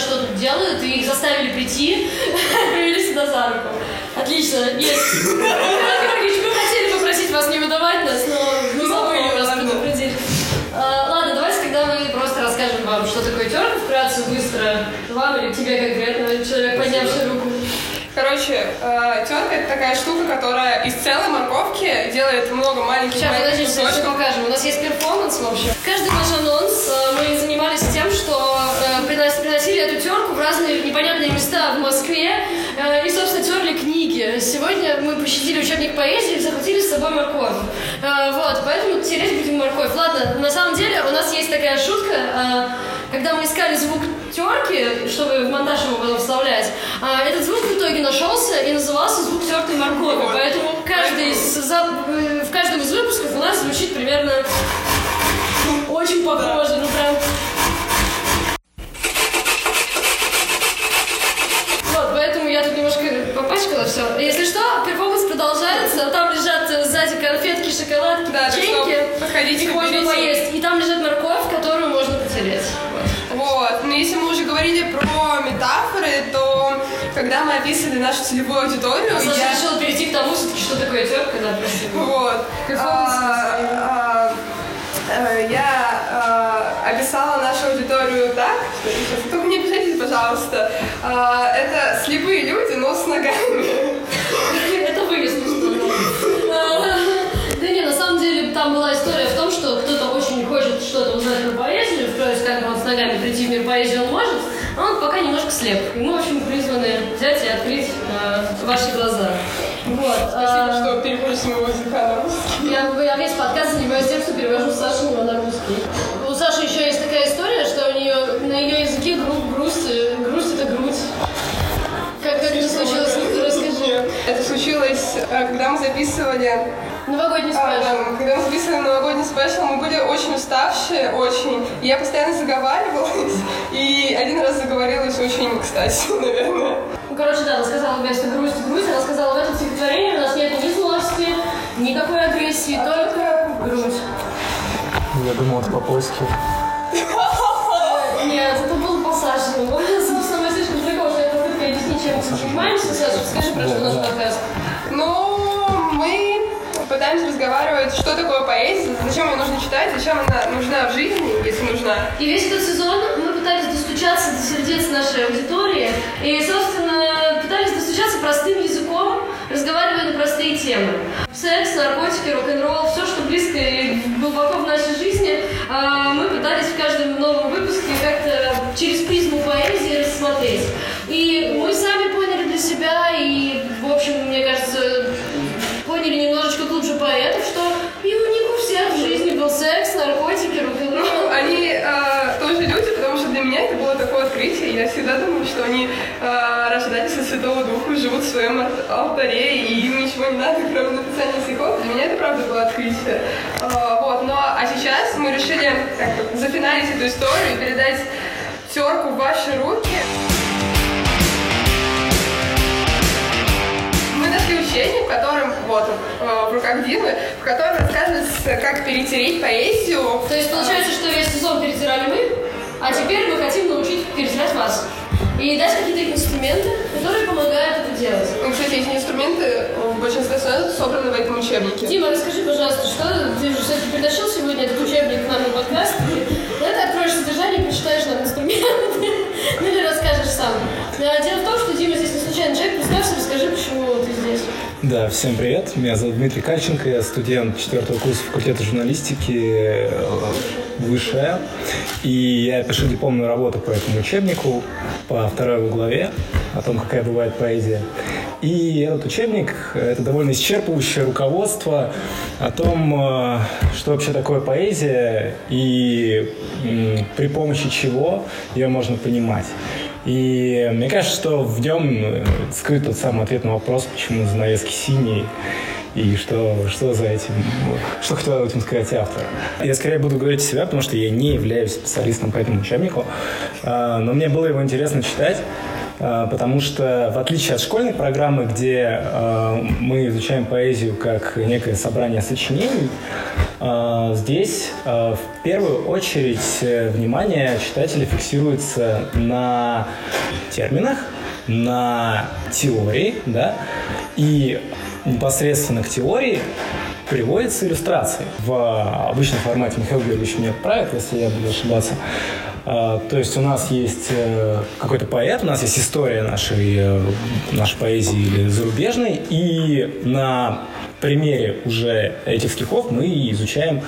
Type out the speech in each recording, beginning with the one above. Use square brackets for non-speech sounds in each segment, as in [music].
что тут делают, и их заставили прийти, [laughs] привели сюда за руку. Отлично, есть. Мы хотели попросить вас не выдавать нас, но мы забыли вас предупредить. А, ладно, давайте тогда мы просто расскажем вам, что такое терка вкратце, быстро. Вам или тебе конкретно, человек, поднявший руку. Короче, э, терка это такая штука, которая из целой морковки делает много маленьких Сейчас, подождите, сейчас покажем. У нас есть перформанс, в общем. Каждый э, мы занимались тем, что э, принос- приносили эту терку в разные непонятные места в Москве э, и, собственно, терли книги. Сегодня мы пощадили учебник поэзии и захватили с собой морковь. Э, Вот, поэтому тереть будем морковь. Ладно, на самом деле у нас есть такая шутка, э, когда мы искали звук терки, чтобы в монтаж его потом вставлять, этот звук в итоге нашелся и назывался звук тертой моркови. Поэтому каждый из, э, в каждом из выпусков у нас звучит примерно очень похоже. Ну прям. Вот, поэтому я тут немножко попачкала все. Если что, перформанс продолжается. Там лежат э, сзади конфетки, шоколадки, Да, печеньки. подходите, Их можно поесть. И там лежит морковь, которую можно потереть. Вот. Но если мы уже говорили про метафоры, то когда мы описывали нашу целевую аудиторию, Саша я... решил перейти к тому, что такое терка, да, спасибо. Вот. Перформанс А, Я а, описала нашу аудиторию так, что только не обижайтесь, пожалуйста. А, Это слепые люди, но с ногами. Это вывеска. Да не, на самом деле там была история в том, что кто-то очень хочет что-то узнать про поэзию, то есть как он с ногами прийти в мир поэзии он может, а он пока немножко слеп. И мы, в общем, призваны взять и открыть э, ваши глаза. Вот. Спасибо, а, что переводите моего языка на русский. Я, я весь подкаст занимаюсь тем, что перевожу Сашину на русский. У Саши еще есть такая история, что у нее на ее языке гру- грусть, э, грусть это грудь. Как, как это случилось? Расскажи. Это случилось, э, когда мы записывали Новогодний А, special. да, когда мы записывали новогодний special, мы были очень уставшие, очень. И я постоянно заговаривалась, [laughs] и один раз заговорилась очень кстати, [laughs] наверное. Короче, да, она сказала вместо грусть, грусть, она сказала, в этом стихотворении у нас нет ни злости, никакой агрессии, только грусть. Я думал, это по-польски. Нет, это был пассаж. [laughs] Собственно, мы слишком знакомы, что я попытка объяснить, чем мы занимаемся. Саша, скажи, про что наш подкаст. Ну, мы пытаемся разговаривать, что такое поэзия, зачем ее нужно читать, зачем она нужна в жизни, если нужна. И весь этот сезон мы пытались достучаться до сердец нашей аудитории и, собственно, достучаться простым языком, разговаривая на простые темы. Секс, наркотики, рок-н-ролл, все, что близко и глубоко в нашей жизни, а, мы пытались в каждом новом выпуске как-то через призму поэзии рассмотреть. И мы сами поняли для себя, и, в общем, мне кажется, поняли немножечко глубже поэтов, что Я всегда думала, что они э, рождались от Святого Духа, живут в своем ар- алтаре, и им ничего не надо, кроме написания стихов. Для меня это правда было открытие. Э, вот, но а сейчас мы решили бы зафиналить эту историю и передать терку в ваши руки. Нашли учение, в котором, вот он, э, в руках Димы, в котором рассказывается, как перетереть поэзию. То есть получается, что весь сезон перетирали мы, а теперь мы хотим научить перетирать вас. И дать какие-то инструменты, которые помогают это делать. Ну, Кстати, эти инструменты в большинстве своем собраны в этом учебнике. Дима, расскажи, пожалуйста, что ты же все-таки притащил сегодня этот учебник к нам на подкаст? Давай ты откроешь содержание, прочитаешь нам инструменты, ну [laughs] или расскажешь сам. А, Дело в том, что Дима здесь не случайный человек. Представься, расскажи, почему ты здесь. Да, всем привет. Меня зовут Дмитрий Кальченко, я студент четвертого курса факультета журналистики э, высшая. И я пишу дипломную работу по этому учебнику, по второй главе, о том, какая бывает поэзия. И этот учебник – это довольно исчерпывающее руководство о том, э, что вообще такое поэзия и при помощи чего ее можно понимать. И мне кажется, что в нем э, скрыт тот самый ответ на вопрос, почему занавески синие, и что, что за этим, что хотел этим сказать автор. Я скорее буду говорить себя, потому что я не являюсь специалистом по этому учебнику, А, но мне было его интересно читать. Э, потому что в отличие от школьной программы, где э, мы изучаем поэзию как некое собрание сочинений, здесь в первую очередь внимание читателя фиксируется на терминах, на теории, да, и непосредственно к теории приводятся иллюстрации в обычном формате. Михаил Георгиевич меня отправит, если я буду ошибаться. А, то есть у нас есть э, какой-то поэт, у нас есть история нашей, э, нашей поэзии или зарубежной, и на примере уже этих стихов мы изучаем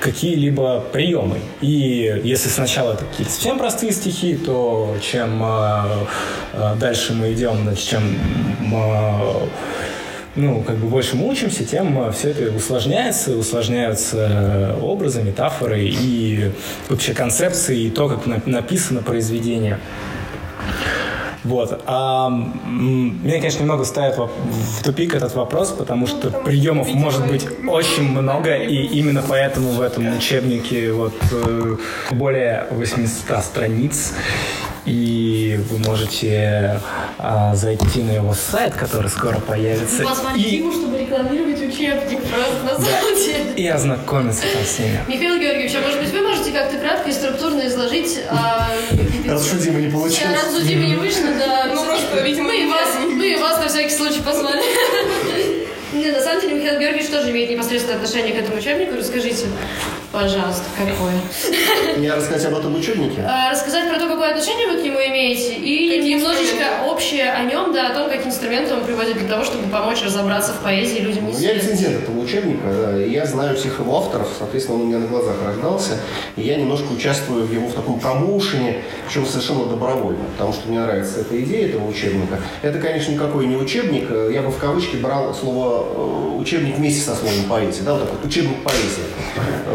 какие-либо приемы. И если сначала это какие-то совсем простые стихи, то чем э, дальше мы идем, значит, чем ну, как бы больше мы учимся, тем э, все это усложняется, усложняются э, образы, метафоры и вообще концепции, и то, как написано произведение. Вот. А, меня, конечно, немного ставит в тупик этот вопрос, потому что приемов может быть очень много, и именно поэтому в этом учебнике вот э, более 800 страниц и вы можете а, зайти на его сайт, который скоро появится. Позвонить и... ему, чтобы рекламировать учебник просто на да. самом деле. И ознакомиться там с ними. Михаил Георгиевич, а может быть вы можете как-то кратко и структурно изложить... А, [laughs] Димы не получилось. Димы не вышло, да. [laughs] Ну просто, видимо, мы и вас, мы вас на всякий случай позвали. [laughs] Нет, на самом деле Михаил Георгиевич тоже имеет непосредственное отношение к этому учебнику. Расскажите. Пожалуйста, какое? [laughs] Мне рассказать об этом учебнике? А, рассказать про то, какое отношение вы к нему имеете, и какие немножечко общее о нем, да, о том, какие инструменты он приводит для того, чтобы помочь разобраться в поэзии людям. Ну, я рецензент этого учебника, да, и я знаю всех его авторов, соответственно, он у меня на глазах рождался, и я немножко участвую в его в таком промоушене, причем совершенно добровольно, потому что мне нравится эта идея этого учебника. Это, конечно, никакой не учебник, я бы в кавычки брал слово э, учебник вместе со словом поэзия, да, вот такой учебник поэзии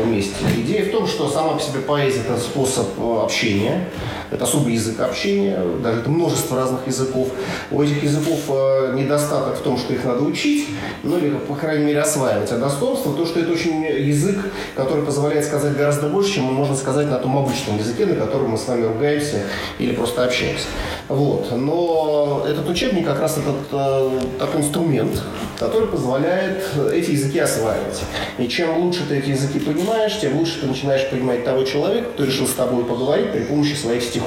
вместе есть. Идея в том, что сама по себе поэзия – это способ э, общения, это особый язык общения, даже это множество разных языков. У этих языков э, недостаток в том, что их надо учить, ну или, по крайней мере, осваивать. А достоинство – то, что это очень язык, который позволяет сказать гораздо больше, чем можно сказать на том обычном языке, на котором мы с вами ругаемся или просто общаемся. Вот. Но этот учебник как раз этот э, такой инструмент, который позволяет эти языки осваивать. И чем лучше ты эти языки понимаешь, тем лучше ты начинаешь понимать того человека, кто решил с тобой поговорить при помощи своих стихов.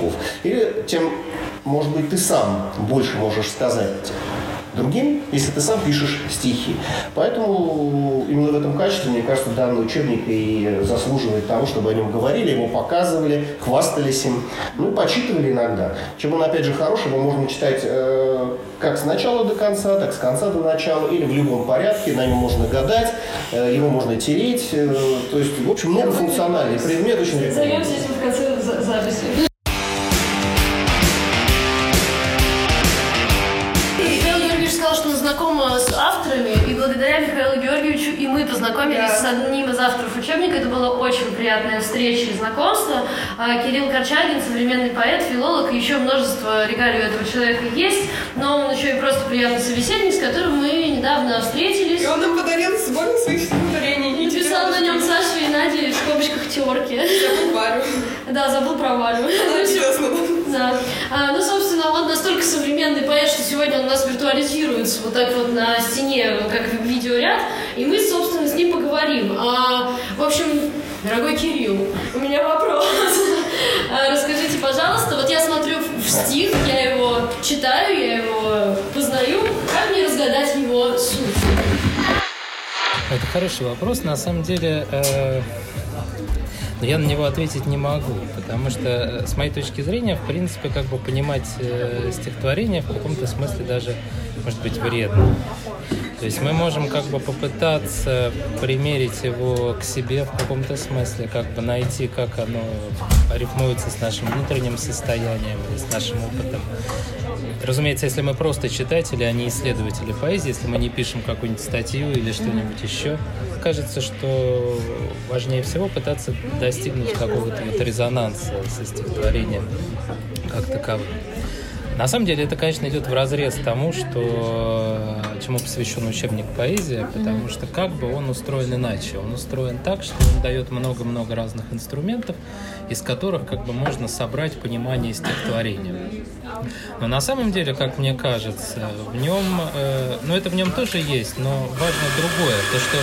Или тем, может быть, ты сам больше можешь сказать другим, если ты сам пишешь стихи. Поэтому именно в этом качестве, мне кажется, данный учебник и заслуживает того, чтобы о нем говорили, его показывали, хвастались им, ну и почитывали иногда. Чем он, опять же, хороший, его можно читать э, как с начала до конца, так с конца до начала, или в любом порядке, на нем можно гадать, э, его можно тереть, э, то есть, в общем, многофункциональный предмет, очень Займемся этим в конце записи. Познакомились да. с одним из авторов учебника. Это была очень приятная встреча и знакомство. А, Кирилл Корчагин, современный поэт, филолог, и еще множество регалий у этого человека есть. Но он еще и просто приятный собеседник, с которым мы недавно встретились. И он нам подарил сборник своих стихотворений. Написал на нем Саша и Надя в скобочках терки. Забыл Варю. Да, забыл про Варю. [laughs] Да. А, ну, собственно, он настолько современный поэт, что сегодня он у нас виртуализируется вот так вот на стене, как видеоряд, и мы, собственно, с ним поговорим. А, в общем, дорогой Кирилл, у меня вопрос. А, расскажите, пожалуйста, вот я смотрю в стих, я его читаю, я его познаю, как мне разгадать его суть? Это хороший вопрос. На самом деле, э, но я на него ответить не могу, потому что, э, с моей точки зрения, в принципе, как бы понимать э, стихотворение в каком-то смысле даже может быть вредно. То есть мы можем как бы попытаться примерить его к себе в каком-то смысле, как бы найти, как оно рифмуется с нашим внутренним состоянием или с нашим опытом. Разумеется, если мы просто читатели, а не исследователи поэзии, если мы не пишем какую-нибудь статью или что-нибудь еще, кажется, что важнее всего пытаться достигнуть какого-то вот резонанса со стихотворением как таковым. На самом деле это, конечно, идет в разрез тому, что чему посвящен учебник поэзия, потому что как бы он устроен иначе. Он устроен так, что он дает много-много разных инструментов, из которых как бы можно собрать понимание стихотворения. Но на самом деле, как мне кажется, в нем, э, ну это в нем тоже есть, но важно другое, то что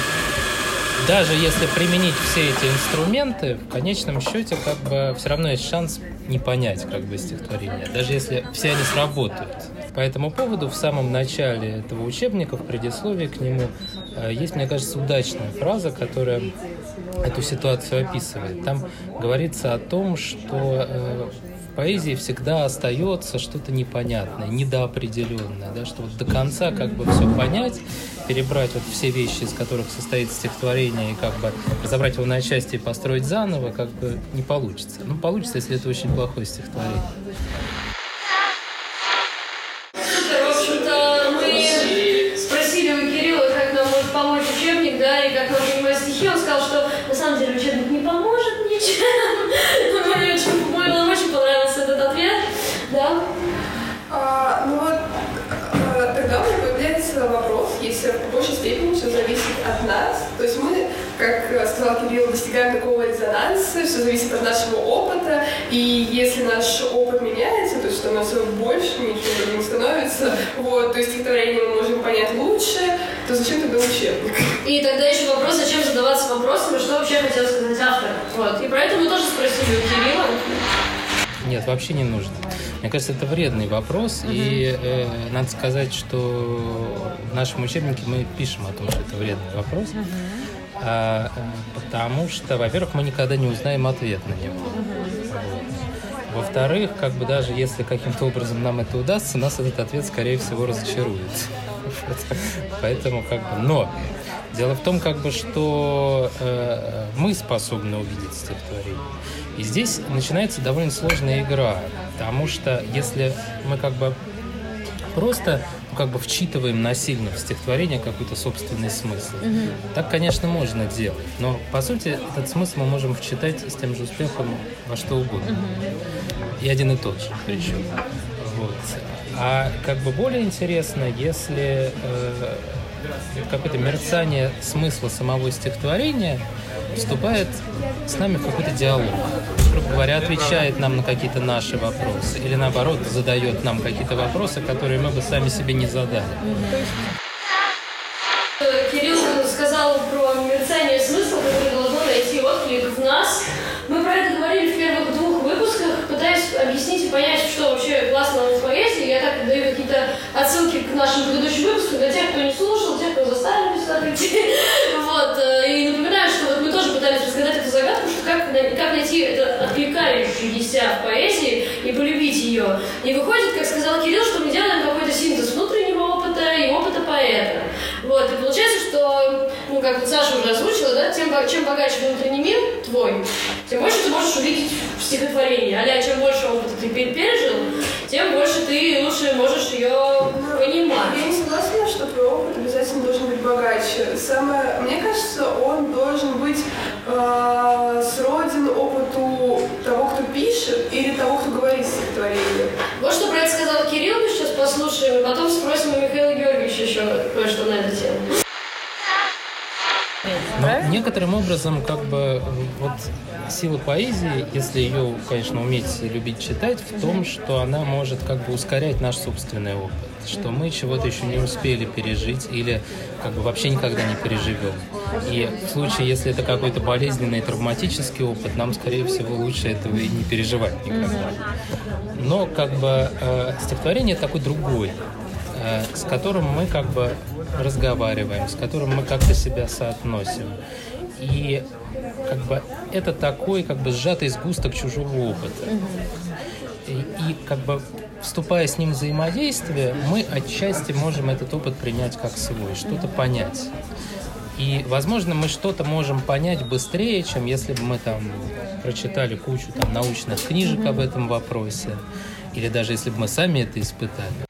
даже если применить все эти инструменты, в конечном счете как бы все равно есть шанс не понять как бы стихотворение, даже если все они сработают. По этому поводу в самом начале этого учебника, в предисловии к нему, э, есть, мне кажется, удачная фраза, которая эту ситуацию описывает. Там говорится о том, что э, поэзии всегда остается что-то непонятное, недоопределенное, да, что вот до конца как бы все понять, перебрать вот все вещи, из которых состоит стихотворение, и как бы разобрать его на части и построить заново, как бы не получится. Ну, получится, если это очень плохое стихотворение. Мы да, и как нам понимать стихи. Он сказал, что на самом деле учебник не поможет ничем. [laughs] от нас. То есть мы, как э, сказал Кирилл, достигаем такого резонанса, все зависит от нашего опыта. И если наш опыт меняется, то есть становится больше, ничего не становится, вот, то есть стихотворение мы можем понять лучше, то зачем тогда учебник? И тогда еще вопрос, зачем задаваться вопросами, что вообще хотел сказать автор. Вот. И про это мы тоже спросили у Кирилла. Нет, вообще не нужно. Мне кажется, это вредный вопрос, и э, надо сказать, что в нашем учебнике мы пишем о том, что это вредный вопрос, а, э, потому что, во-первых, мы никогда не узнаем ответ на него. Во-вторых, как бы даже если каким-то образом нам это удастся, нас этот ответ, скорее всего, разочарует. Поэтому как бы, но дело в том, как бы, что э, мы способны увидеть стихотворение. И здесь начинается довольно сложная игра, потому что если мы как бы просто ну, как бы вчитываем насильно в стихотворение какой-то собственный смысл. Так, конечно, можно делать, но по сути этот смысл мы можем вчитать с тем же успехом во что угодно. И один и тот же причем. Вот. А как бы более интересно, если э, какое-то мерцание смысла самого стихотворения вступает с нами в какой-то диалог. Грубо говоря, отвечает нам на какие-то наши вопросы. Или наоборот, задает нам какие-то вопросы, которые мы бы сами себе не задали. Кирилл сказал про мерцание смысла, которое должно найти отклик в нас. Мы про это говорили в первых двух выпусках, пытаясь объяснить и понять, что вообще классно в поэзии. Я так даю какие-то отсылки к нашим предыдущим выпускам для тех, кто не слушал, тех, кто заставили сюда прийти. Пытались разгадать эту загадку, что как, как найти это откликающееся в поэзии и полюбить ее. И выходит, как сказал Кирилл, что мы делаем какой-то синтез внутреннего опыта и опыта поэта. Вот, и получается, что, ну, как Саша уже озвучила, да, тем, чем богаче внутренний мир твой, тем больше ты можешь увидеть в стихотворении. Аля, чем больше опыта ты пер- пережил, тем больше ты лучше можешь ее понимать. Я не согласна, что твой опыт обязательно должен быть богаче. Самое, мне кажется, он должен быть э, сроден опыту того, кто пишет, или того, кто говорит стихотворение. Вот что про это сказал Кирилл, мы сейчас послушаем, и потом спросим у Михаила Георгиевича еще кое-что на эту тему. Но некоторым образом, как бы, вот сила поэзии, если ее, конечно, уметь и любить читать, в том, что она может как бы ускорять наш собственный опыт, что мы чего-то еще не успели пережить или как бы вообще никогда не переживем. И в случае, если это какой-то болезненный, травматический опыт, нам, скорее всего, лучше этого и не переживать никогда. Но как бы э, стихотворение такой другой, с которым мы как бы разговариваем, с которым мы как-то себя соотносим. И как бы это такой как бы сжатый сгусток чужого опыта. И, и как бы вступая с ним в взаимодействие, мы отчасти можем этот опыт принять как свой, что-то понять. И, возможно, мы что-то можем понять быстрее, чем если бы мы там прочитали кучу там, научных книжек об этом вопросе, или даже если бы мы сами это испытали.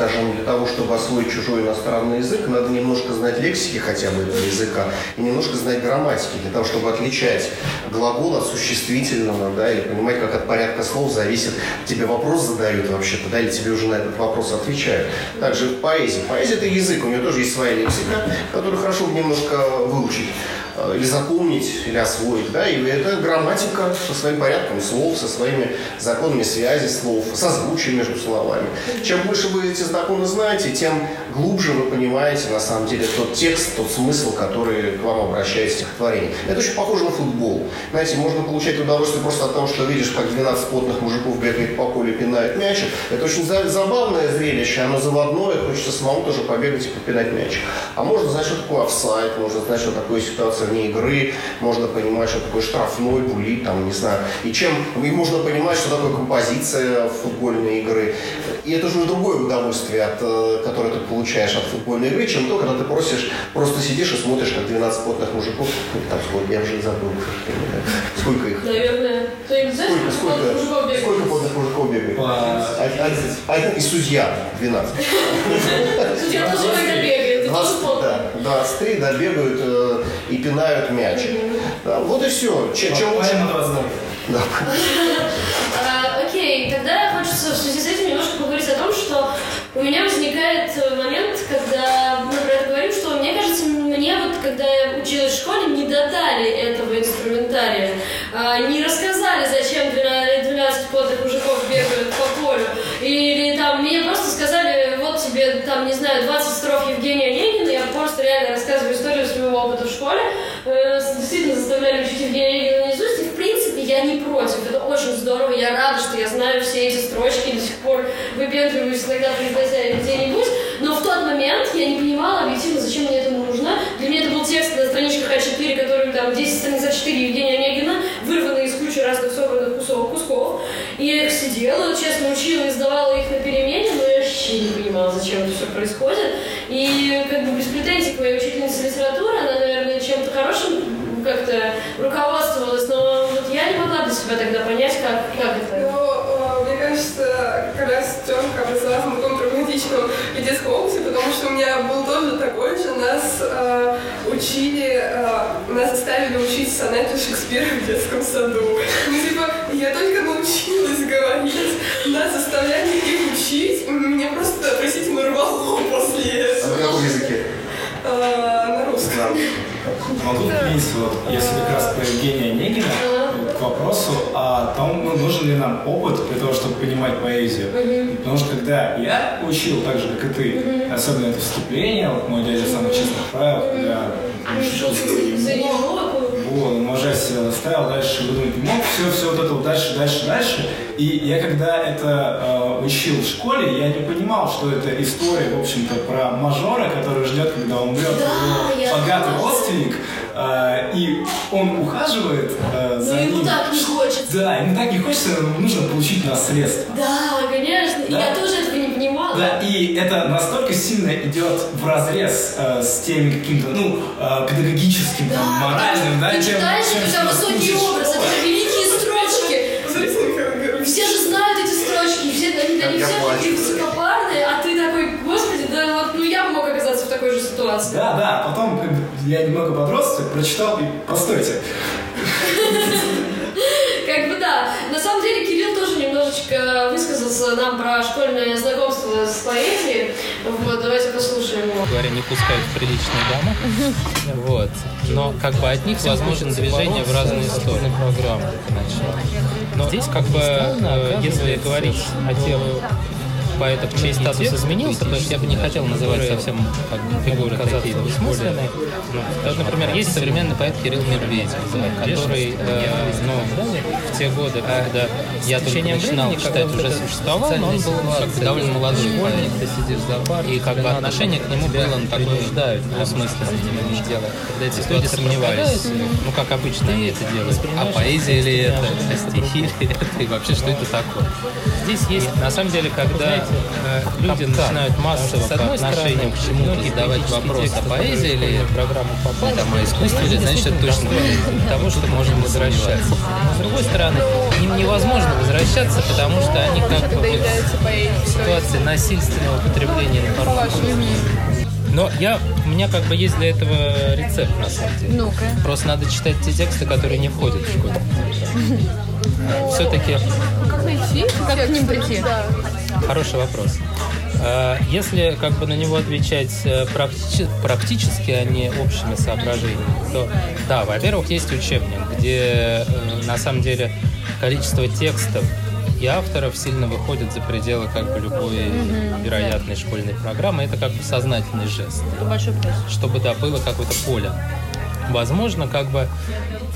Скажем, для того, чтобы освоить чужой иностранный язык, надо немножко знать лексики хотя бы этого языка и немножко знать грамматики, для того, чтобы отличать глагол от существительного, да, или понимать, как от порядка слов зависит, тебе вопрос задают вообще-то, да, или тебе уже на этот вопрос отвечают. Также в поэзии. Поэзия – это язык, у нее тоже есть своя лексика, которую хорошо немножко выучить э, или запомнить, или освоить, да, и это грамматика со своим порядком слов, со своими законами связи слов, созвучием между словами. Чем больше вы эти законы знаете, тем глубже вы понимаете, на самом деле, тот текст, тот смысл, который к вам обращает стихотворение. Это очень похоже на футбол. Знаете, можно получать удовольствие просто от того, что видишь, как 12 потных мужиков бегает по полю и пинают мячик. Это очень за- забавное зрелище, оно заводное, хочется самому тоже побегать и попинать мячик. А можно знать, что такое офсайд, можно знать, что такое ситуация вне игры, можно понимать, что такое штрафной, булит, там, не знаю. И чем, и можно понимать, что такое композиция футбольной игры. И это уже другое удовольствие, от, э, которое ты получаешь от футбольной игры, чем то, когда ты просишь, просто сидишь и смотришь, как 12 потных мужиков, там сколько, я уже забыл, сколько их. Наверное. Сколько, сколько сколько, мужиков бегает? сколько потных мужиков бегает? Один, и судья 12. [laughs] Судья тоже бегает, это тоже 20, плохо. да, 23, да, бегают э, и пинают мяч. Да, вот и все. Чем, чем лучше... Поэма 22. Да. [laughs] [laughs] А, окей, тогда хочется в связи с этим немножко поговорить о том, что у меня возникает э, момент, когда мы про это говорим, что мне кажется, мне вот, когда я училась в школе, не додали этого инструментария, А, не рассказали, зачем 12, 12 потных мужиков бегают по полю, или там мне просто сказали, тебе там, не знаю, 20 строф Евгения Онегина, я просто реально рассказываю историю своего опыта в школе, Э, действительно заставляли учить Евгения Онегина наизусть, и в принципе я не против, это очень здорово, я рада, что я знаю все эти строчки, до сих пор выпендриваюсь иногда произнося где-нибудь, но в тот момент я не понимала объективно, зачем мне это нужно. Для меня это был текст на страничках А4, который там 10 страниц А4 Евгения Онегина, вырванный из кучи разных собранных кусков. И я их сидела, честно учила и сдавала их на перемене, вообще не понимала, зачем это все происходит. И как бы без претензий к моей учительнице литературы, она, наверное, чем-то хорошим как-то руководствовалась, но вот я не могла для себя тогда понять, как, как это. Ну, э, мне кажется, как раз Тёмка образовалась на таком травматичном и детском опыте, потому что у меня был тоже такой же. Нас э, учили, э, нас заставили учить сонеты Шекспира в детском саду. Ну, типа, я только научилась говорить, нас заставляли их учить, меня просто, простите, нарвало после А этого. на каком языке? Э, на русском. Могу отметить, вот, если как раз про Евгения Онегина, к вопросу о том, ну, нужен ли нам опыт для того, чтобы понимать поэзию. Потому что когда я учил так же, как и ты, особенно это вступление, вот мой дядя самый честный правил, когда него вот, он ложась ставил, дальше выдумать не мог, все, все вот это вот дальше, дальше, дальше. И я когда это э, учил в школе, я не понимал, что это история, в общем-то, про мажора, который ждет, когда умрет Да, его я богатый знаю. родственник, э, и он ухаживает э, Но за ему ним. так не хочется. Да, ему так не хочется, ему нужно получить наследство. Да, конечно. Да. я тоже этого не понимала. Да, и это настолько сильно идет в разрез э, с теми каким-то, ну, э, педагогическим, там, моральным, да, Ты тем, читаешь, чем у тебя высокий образ, это великие строчки. Все же знают эти строчки, все, они, они все такие высокопарные, а ты такой, господи, да вот, ну я бы мог оказаться в такой же ситуации. Да, да, потом я немного подрос, прочитал и постойте. [laughs] Как бы да. На самом деле Кирилл тоже немножечко высказался нам про школьное знакомство с поэзией. Вот, давайте послушаем его. говоря, не пускают в приличные дома. Вот. Но как бы от них возможно движение в разные стороны программы. Но здесь как бы, э, если говорить о тех поэтов, чей статус изменился, то есть я бы не хотел называть совсем как бы, фигуры какие-то бессмысленные. Ну, вот, например, есть современный поэт Кирилл Медведев, да, который э, ну, в те годы, когда я только начинал читать, уже существовал, но он был как бы довольно молодой поэт. И как бы отношение к нему было ну, такое двусмысленное дело. Когда эти люди сомневались, ну как обычно они это делают, а поэзия ли это, а стихи ли это, и вообще что это такое. Здесь есть, на самом деле, когда э, люди начинают массово по отношению к чему-то задавать вопрос, а поэзия или программа попала, там, а искусство, или, значит, это точно поэзия. того, что можно возвращаться. Но, с другой стороны, им невозможно возвращаться, потому что они как бы вот в ситуации насильственного потребления информации. Но я, у меня как бы есть для этого рецепт, на самом деле. Ну-ка. Просто надо читать те тексты, которые не входят в школу. [laughs] Все-таки Как найти? Как к ним прийти? хороший вопрос. А, Если как бы на него отвечать э, практи- практически, а не общими соображениями, то да, во-первых, есть учебник, где э, на самом деле количество текстов и авторов сильно выходит за пределы как бы любой вероятной школьной программы. Это как бы сознательный жест. Большой плюс. чтобы да, было какое-то поле. Возможно, как бы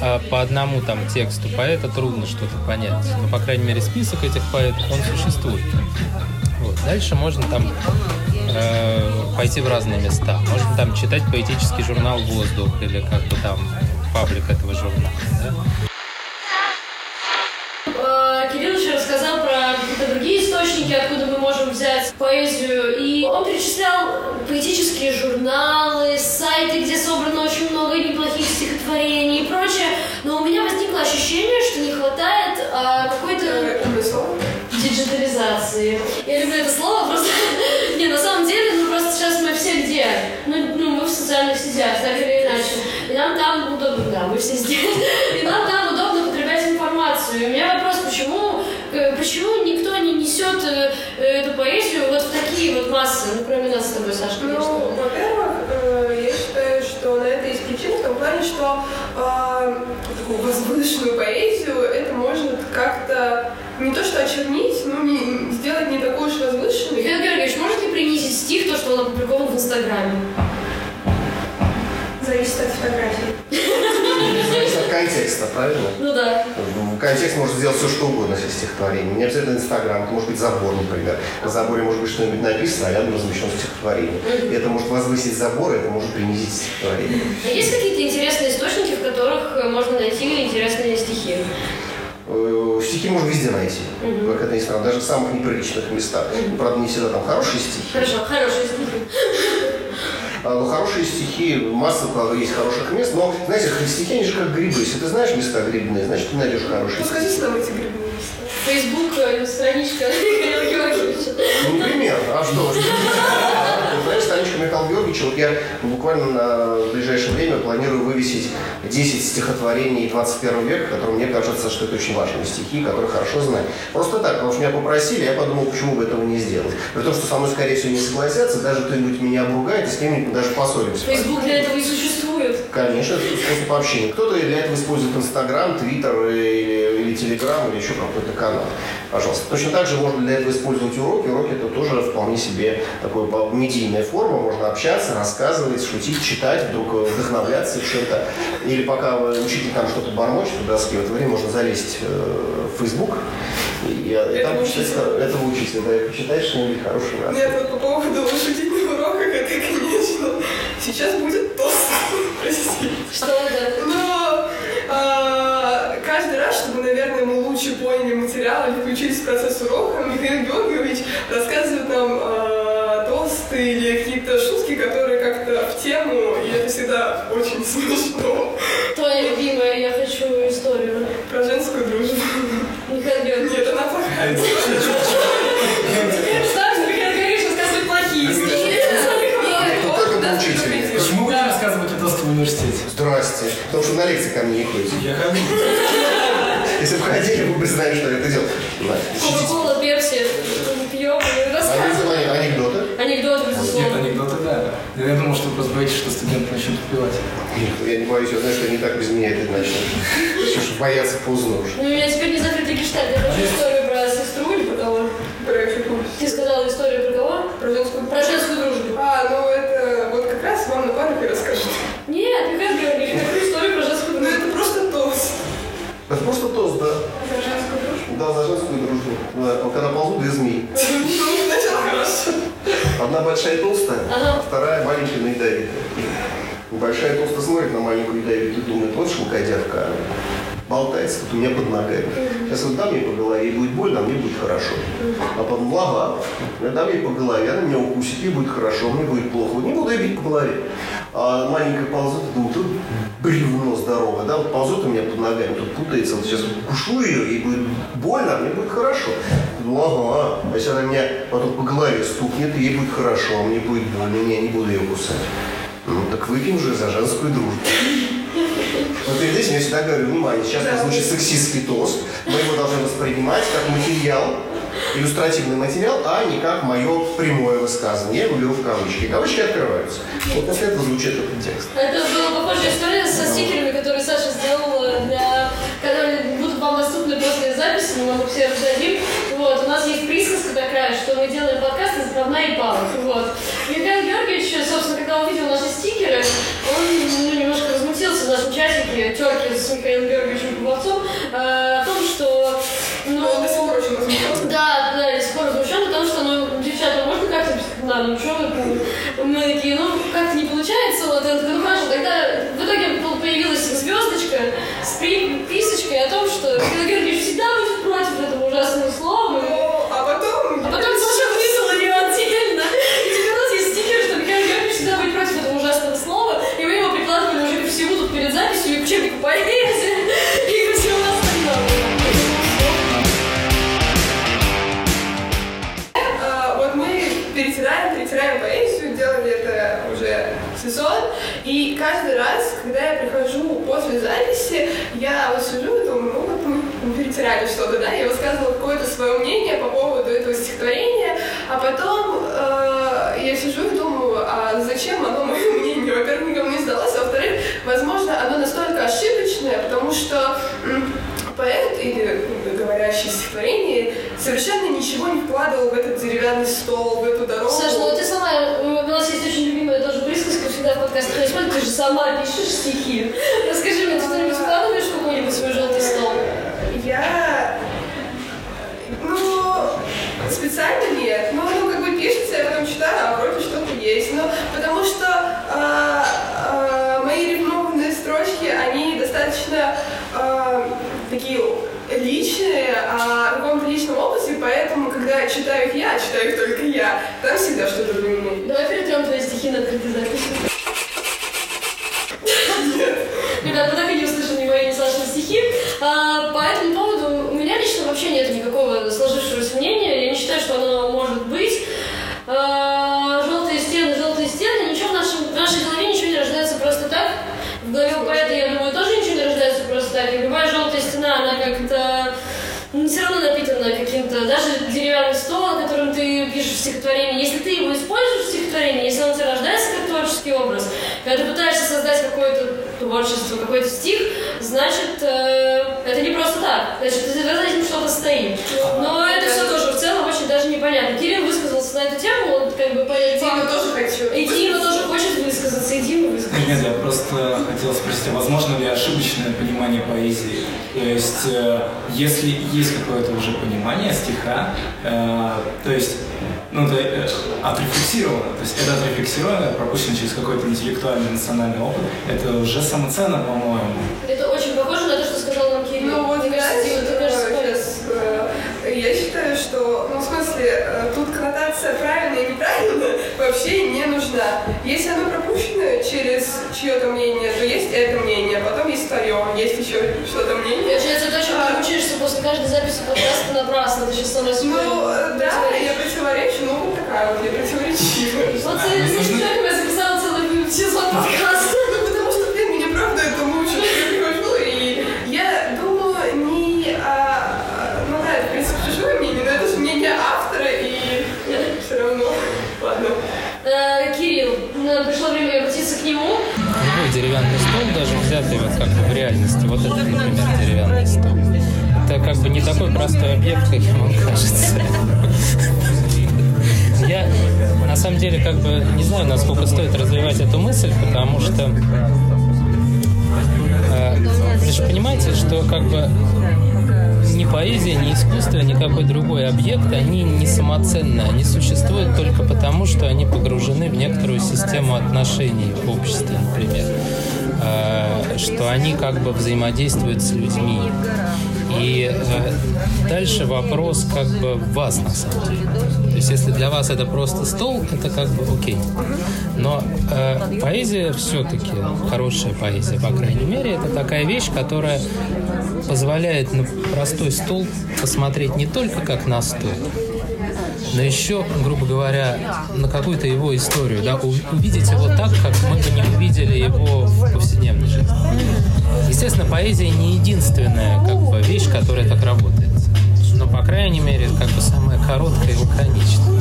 а, по одному там тексту поэта трудно что-то понять. Но, по крайней мере, список этих поэтов, он существует. Вот. Дальше можно там э, пойти в разные места. Можно там читать поэтический журнал «Воздух» или как бы там паблик этого журнала. да. Э, Кирилл еще рассказал про какие-то другие источники, откуда взять поэзию. И он перечислял поэтические журналы, сайты, где собрано очень много неплохих стихотворений и прочее. Но у меня возникло ощущение, что не хватает а, какой-то диджитализации. Я люблю это слово, просто... [laughs] Не, на самом деле, ну просто сейчас мы все где? Ну, ну, мы в социальных сетях, так или иначе. И нам там удобно, да, мы все здесь. [laughs] И нам там удобно потреблять информацию. И у меня вопрос, почему, почему никто не несет э, э, эту поэзию вот в такие вот массы, ну, кроме нас с тобой, Саша, конечно. Ну, во-первых, э, я считаю, что на это есть причина в том плане, что э, такую возвышенную поэзию это может как-то не то что очернить, но не, сделать не такой уж возвышенной. Михаил Георгиевич, может ли принизить стих то, что он опубликован в Инстаграме? Зависит от фотографии. [laughs] Контекста, правильно? Ну да. В контекст может сделать все, что угодно с стихотворением. Не обязательно Инстаграм, это может быть забор, например. На заборе может быть что-нибудь написано, а рядом размещено стихотворение. И это может возвысить забор, это может принизить стихотворение. А есть какие-то интересные источники, в которых э, можно найти интересные стихи? Э, Стихи можно везде найти, как это ни странно, даже в самых неприличных местах. Ну, Правда, не всегда там хорошие стихи. Хорошо, хорошие стихи. А, Но хорошие стихи, масса есть хороших мест, но, знаете, стихи, они же как грибы. Если ты знаешь места грибные, значит, ты найдешь хорошие Ну, стихи. нам эти грибные места. Фейсбук, э, страничка [laughs] Михаила Георгиевича. Ну, например, а что? [laughs] Знаешь, страничка Михаила Георгиевича, вот я буквально на ближайшее время планирую вывесить 10 стихотворений 21 века, которые мне кажется, что это очень важные стихи, которые хорошо знаю. Просто так, потому что меня попросили, я подумал, почему бы этого не сделать. При том, что со мной, скорее всего, не согласятся, даже кто-нибудь меня обругает, и с кем-нибудь даже поссоримся. Фейсбук для этого и существует. Конечно, это способ общения. Кто-то для этого использует Инстаграм, Твиттер или, или Телеграм, или еще какой-то канал. Пожалуйста. Точно так же можно для этого использовать уроки. Уроки это тоже вполне себе такая медийная форма. Можно общаться, рассказывать, шутить, читать, вдруг э, вдохновляться чем-то. Или пока вы- учитель там что-то бормочет в доске, в это время можно залезть э, в Facebook и, и там Этого учителя. этого учителя, да, и почитать что-нибудь хорошее. Нет, вот по поводу [laughs] шутить на уроках, это, конечно, сейчас будет тост. Простите. [laughs] Что это? Но а, каждый раз, чтобы, наверное, мы лучше поняли материал или включились в процесс урока, [laughs] Михаил Георгиевич рассказывает нам а, тосты или какие-то шутки, которые как-то в тему, и это всегда очень [laughs] смешно. Твоя любимая, университете? Здрасте. Потому что на лекции ко мне не ходите. Я хожу. Если бы ходили, вы бы знали, что я это делал. Кока-кола, пепси, пьем и рассказываем. Анекдоты? Анекдоты, Нет, безусловно. анекдоты, да. Я думал, что вы просто боитесь, что студент начнет пивать. Нет, я не боюсь, я знаю, что они так без меня это начнут. Все, что боятся поздно уже. Ну, у меня теперь не закрытый гештальт. Я хочу историю про сестру или про кого? Про. Ты сказала историю про кого? Про женскую Про женскую дружбу. А, ну это вот как раз вам на парке расскажут. Нет, Михаил Георгиевич, какую историю про женскую Ну дружбу? это просто тост. Просто тост, да. За женскую дружбу. Да, за женскую дружбу. Да, когда ползут две змеи. Одна большая толстая, Ага. а вторая маленькая и ядовитая. Большая толстая смотрит на маленькую ядовитую и думает, вот шелкодявка. Болтается тут у меня под ногами. Сейчас вот дам ей по голове, ей будет больно, а мне будет хорошо. А потом лага, я дам ей по голове, она меня укусит, ей будет хорошо, мне будет плохо. Не буду я бить по голове. А маленькая ползет, думаю, тут бревно здоровое, да, вот ползет у меня под ногами, тут путается, вот сейчас кушу ее, ей будет больно, а мне будет хорошо. Думаю, ага, а если она меня потом по голове стукнет, ей будет хорошо, а мне будет больно, я не буду ее кусать. Ну так выпьем же за женскую дружбу. Перед этим я всегда говорю, внимание, сейчас прозвучит сексистский тост. Мы его должны воспринимать как материал, иллюстративный материал, а не как мое прямое высказывание. Я беру в кавычки. Кавычки открываются. Вот после этого звучит этот текст. Это была похожая история со стикерами, которые Саша сделала для... которые будут вам доступны после записи, мы вам все раздадим. Вот, у нас есть присказка такая, что мы делаем подкаст из говна и палок. Вот. Михаил Георгиевич, собственно, когда увидел наши стикеры, он ну, немножко нашем чатике, терки с Михаилом Георгиевичем Кубовцом, э, о том, что... Ну, Он до сих пор очень возмущен. да, да, до сих пор возмущен, потому что, ну, девчата, можно как-то говна, ну что вы, мы такие, ну, как-то не получается, вот, это, ну, хорошо, тогда в итоге появилась звездочка с приписочкой о том, что Михаил Георгиевич всегда будет против этого ужасного слова, учебнику поэзии, и. А, вот мы перетираем, перетираем поэзию, делали это уже сезон, и каждый раз, когда я прихожу после записи, я вот сижу и думаю, ну вот мы перетирали что-то, да, я высказывала какое-то свое мнение по поводу этого стихотворения, а потом э, я сижу и думаю, а зачем оно мое мнение? Во-первых, никому не сдалось, а во-вторых, возможно, оно настолько ошибочное, потому что поэт или говорящий стихотворение совершенно ничего не вкладывал в этот деревянный стол, в эту дорогу. Саш, ну ты сама, у нас есть очень любимая тоже присказка всегда в подкастах происходит, ты же сама пишешь стихи. Расскажи мне, ты что-нибудь вкладываешь в какой-нибудь свой желтый стол? Я... Ну, специально нет. Ну, как бы пишется, я потом читаю, а вроде что-то есть. Ну, потому что они достаточно а, такие личные, о каком-то личном опыте, поэтому, когда читаю их я, читаю их только я, там всегда что-то для меня. Давай перейдем твои стихи на открытой записи. Ребят, вы так и не услышали мои, ни Сашины стихи. А, по этому поводу у меня лично вообще нет никакого стихотворение, если ты его используешь в стихотворении, если он у тебя рождается как творческий образ, когда ты пытаешься создать какое-то творчество, какой-то стих, значит, э, это не просто так, значит, за этим что-то стоит. Но это все тоже в целом очень даже непонятно. Кирилл высказался на эту тему, он как бы по Дима тоже хочу. И Дима тоже хочет высказаться, и Дима высказался. Нет, я просто хотел спросить, а возможно ли ошибочное понимание поэзии? То есть, э, если есть какое-то уже понимание стиха, э, то есть, ну, это э, отрефлексировано, то есть это отрефлексировано, пропущено через какой-то интеллектуальный национальный опыт, это уже самоценно, по-моему. Это я считаю, что, ну, в смысле, э, тут коннотация правильная и неправильная [laughs] вообще не нужна. Если оно пропущено через чье-то мнение, то есть это мнение, потом есть твое, есть еще что-то мнение. Получается, то, чем ты учишься после каждой записи подкаста напрасно. Ты сейчас сама себе Ну, э, да, я противоречу, ну, вот такая вот, я противоречивая. Вот нужно- человеком я записала целый сезон подкаста. Деревянный стол, даже взятый вот как бы в реальности, вот это, например, деревянный стол. Это как бы не такой простой объект, как вам кажется. Я на самом деле как бы не знаю, насколько стоит развивать эту мысль, потому что э, вы же понимаете, что как бы ни поэзия, ни искусство, ни какой другой объект, они не самоценны. Они существуют только потому, что они погружены в некоторую систему отношений в обществе, например. Э, что они как бы взаимодействуют с людьми. И э, дальше вопрос как бы вас на самом деле. То есть если для вас это просто стол, это как бы окей. Но э, поэзия все-таки, хорошая поэзия, по крайней мере, это такая вещь, которая позволяет на простой стол посмотреть не только как на стол, но еще, грубо говоря, на какую-то его историю, да, увидеть его так, как мы бы не увидели его в повседневной жизни. Естественно, поэзия не единственная как бы, вещь, которая так работает. Но, по крайней мере, как бы самая короткая и лаконичная.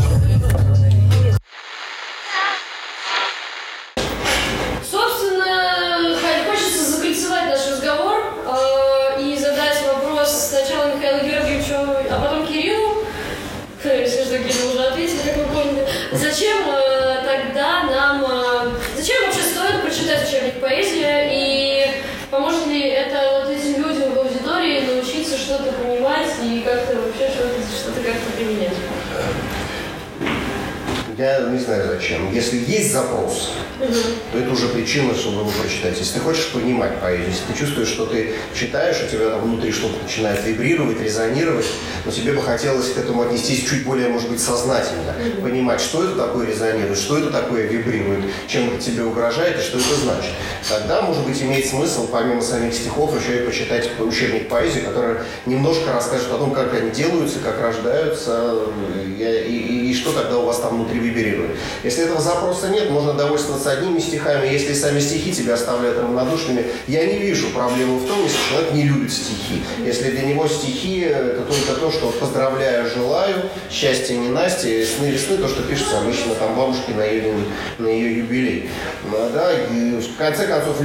Не знаю зачем. Если есть запрос, то это уже причина, чтобы его прочитать. Если ты хочешь понимать поэзию, если ты чувствуешь, что ты читаешь, у тебя там внутри что-то начинает вибрировать, резонировать, но тебе бы хотелось к этому отнестись чуть более, может быть, сознательно. Понимать, что это такое резонирует, что это такое вибрирует, чем это тебе угрожает и что это значит. Тогда, может быть, имеет смысл, помимо самих стихов, еще и почитать учебник поэзии, который немножко расскажет о том, как они делаются, как рождаются, и, и, и что тогда у вас там внутри вибрирует. Если этого запроса нет, можно довольствоваться одними стихами. Если сами стихи тебя оставляют равнодушными, я не вижу проблемы в том, если человек не любит стихи. Если для него стихи – это только то, что поздравляю, желаю, счастья не Насте, весны, то, что пишется обычно там бабушке на ее, на ее юбилей. Ну, да, и в конце концов,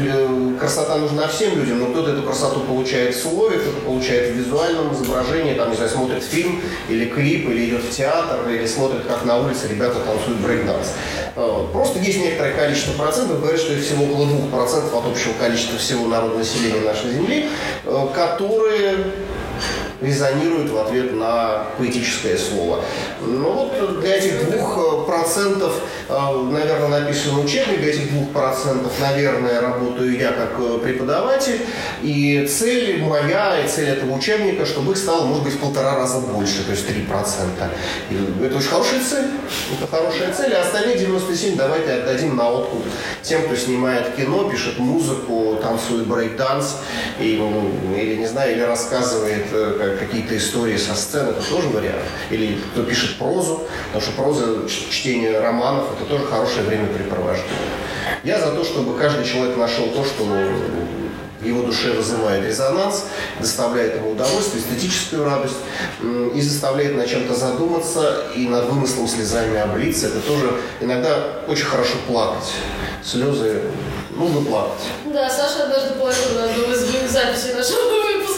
красота нужна всем людям, но кто-то эту красоту получает в слове, кто-то получает в визуальном изображении, там, не знаю, смотрит фильм или клип, или идет в театр, или смотрит, как на улице ребята танцуют брейк-данс. Э, просто есть некоторое количество процентов, говорят, что их всего около 2% от общего количества всего народного населения нашей Земли, э, которые резонируют в ответ на поэтическое слово. Ну вот для этих двух э, процентов, э, наверное, написан учебник, для этих двух процентов, наверное, работаю я как э, преподаватель. И цель моя, и цель этого учебника, чтобы их стало, может быть, в полтора раза больше, то есть 3%. И это очень хорошая цель. Это хорошая цель. А остальные 97 давайте отдадим на откуп тем, кто снимает кино, пишет музыку, танцует брейк-данс, и, или, не знаю, или рассказывает какие-то истории со сцены, это тоже вариант. Или кто пишет прозу, потому что проза, чтение романов, это тоже хорошее времяпрепровождение. Я за то, чтобы каждый человек нашел то, что его душе вызывает резонанс, доставляет ему удовольствие, эстетическую радость и заставляет над чем-то задуматься и над вымыслом слезами облиться. Это тоже иногда очень хорошо плакать. Слезы нужно плакать. Да, Саша однажды плакал на одной из записей нашего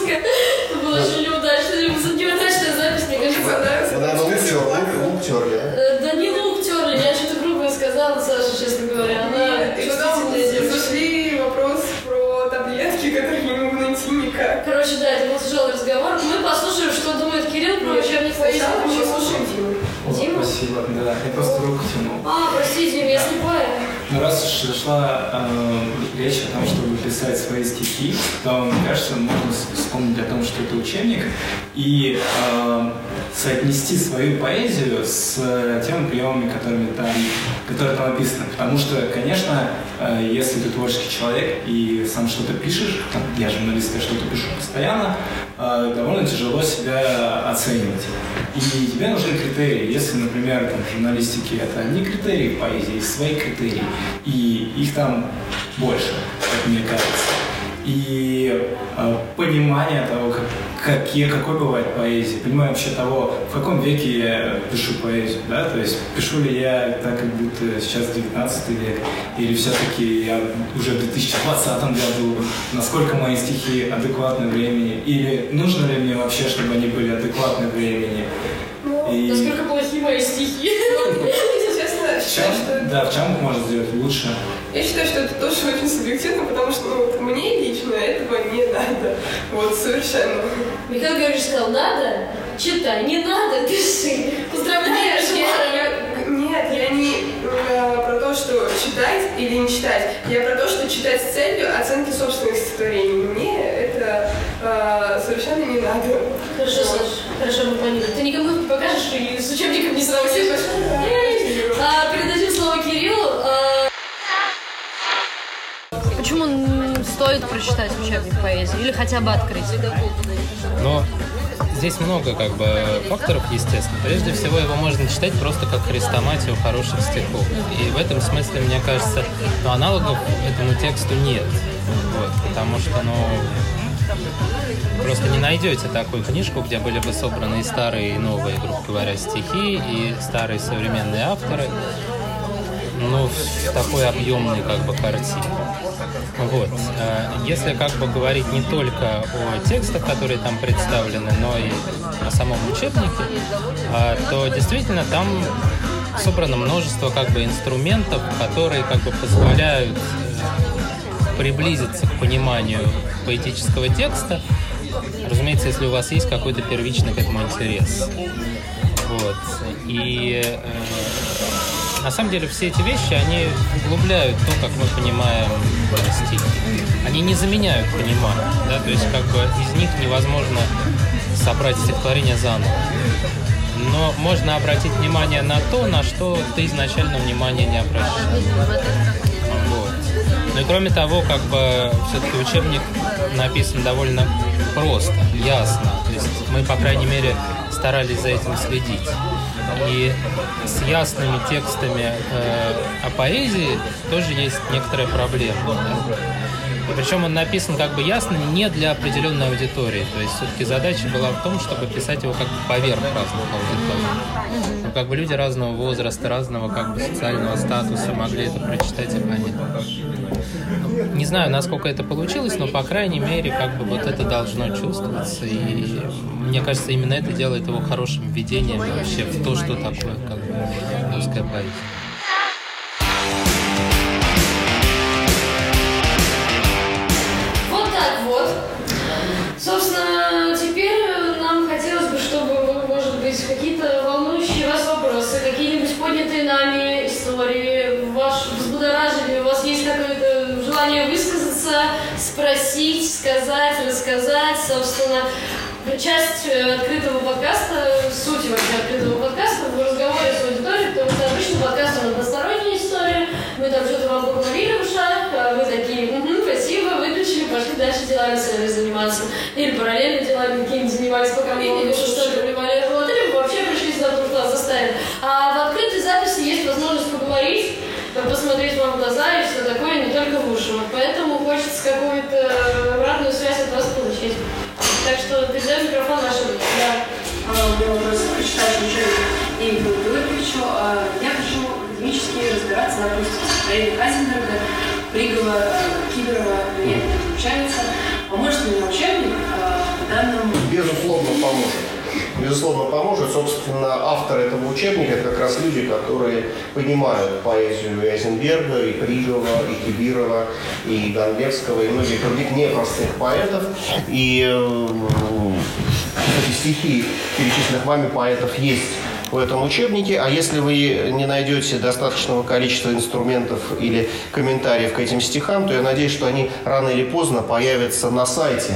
выпуска. Это было очень неудачно, неудачная запись, мне кажется, да. Наверное, лук терли, лук терли, а? Да не лук терли, я что-то грубое сказала, Саша, честно говоря. Она чувствительная Зашли вопрос про таблетки, которые не могу найти никак. Короче, да, это был тяжелый разговор. Мы послушаем, что думает Кирилл про учебник поэзии. Послушаем Диму. Спасибо, да, я просто руку тянул. А, прости, Дим, я слепая. Ну, раз зашла э, речь о том, чтобы писать свои стихи, то, мне кажется, можно вспомнить о том, что это учебник, и э, соотнести свою поэзию с э, теми приемами, которыми там, которые там описаны. Потому что, конечно, э, если ты творческий человек и сам что-то пишешь, там, я журналист, я что-то пишу постоянно, э, довольно тяжело себя оценивать. И тебе нужны критерии. Если, например, там, в журналистике это не критерии поэзии, есть свои критерии. И их там больше, как мне кажется. И э, понимание того, как, какие, какой бывает поэзия, понимание вообще того, в каком веке я пишу поэзию, да, то есть пишу ли я так, как будто сейчас 19 век, или все-таки я уже в 2020 году, насколько мои стихи адекватны времени, или нужно ли мне вообще, чтобы они были адекватны времени. Ну, и... Насколько плохие мои стихи. [laughs] Честно, что это... Да, в чем можно сделать лучше? Я считаю, что это тоже очень субъективно, потому что ну, вот мне лично этого не надо. Вот, совершенно. Михаил Георгиевич сказал, надо? Читай, не надо, пиши. Поздравляю, Шмара. я, нет, я не э, про то, что читать или не читать. Я про то, что читать с целью оценки собственных стихотворений. Мне это э, совершенно не надо. Хорошо, Саш, хорошо, мы поняли. Ты никому не покажешь и с учебником не сравнишь? Стоит прочитать учебник поэзии? Или хотя бы открыть? Но здесь много как бы факторов, естественно. Прежде всего, его можно читать просто как хрестоматию хороших стихов. И в этом смысле, мне кажется, ну, аналогов этому тексту нет. Вот, потому что, ну, просто не найдете такую книжку, где были бы собраны и старые, и новые, грубо говоря, стихи, и старые современные авторы, ну, в такой объемной как бы картине. Вот. Э, Если как бы говорить не только о текстах, которые там представлены, но и о самом учебнике, а, то действительно там собрано множество как бы инструментов, которые как бы позволяют э, приблизиться к пониманию поэтического текста, разумеется, если у вас есть какой-то первичный к этому интерес. Вот. И э, на самом деле все эти вещи, они углубляют то, как мы понимаем стих. Они не заменяют понимание, да, то есть как бы из них невозможно собрать стихотворение заново. Но можно обратить внимание на то, на что ты изначально внимания не обращал. Вот. Ну и кроме того, как бы все-таки учебник написан довольно просто, ясно. То есть мы, по крайней мере, старались за этим следить. И с ясными текстами э, о поэзии тоже есть некоторая проблема. да. Причем он написан как бы ясно не для определенной аудитории. То есть все-таки задача была в том, чтобы писать его как бы поверх разных аудиторий. Ну, как бы люди разного возраста, разного как бы социального статуса могли это прочитать и понять. Не знаю, насколько это получилось, но, по крайней мере, как бы вот это должно чувствоваться. И мне кажется, именно это делает его хорошим введением вообще в то, что такое как бы русская поэзия. Спросить, сказать, рассказать, собственно, часть э, открытого подкаста, суть вообще открытого подкаста в разговоре с аудиторией, потому что обычно подкаст он односторонняя история, мы там что-то вам поговорили в ушах, а вы такие, угу, спасибо, выключили, пошли дальше делами своими заниматься. Или параллельно делами какими-нибудь занимались, пока мы не что-то проливали рот, или вообще пришли сюда, потому что нас заставили. А в открытой записи есть возможность поговорить, посмотреть вам в глаза и все такое, не только в уши. Вот Поэтому хочется какую-то обратную связь от вас получить. Так что передаю микрофон вашему. А, У меня вопрос к читателю и Георгиевичу. А, Я хочу академически разбираться, допустим, в стихотворении Казенберга, Пригова, Киберова, мне это не получается. Поможет ли мне учебник а, в данном Безусловно, поможет. Безусловно, поможет. Собственно, авторы этого учебника – как раз люди, которые понимают поэзию и Айзенберга, и Пригова, и Кибирова, и Гонбекского, и многих других непростых поэтов. И э, эти стихи перечисленных вами поэтов есть в этом учебнике, а если вы не найдете достаточного количества инструментов или комментариев к этим стихам, то я надеюсь, что они рано или поздно появятся на сайте,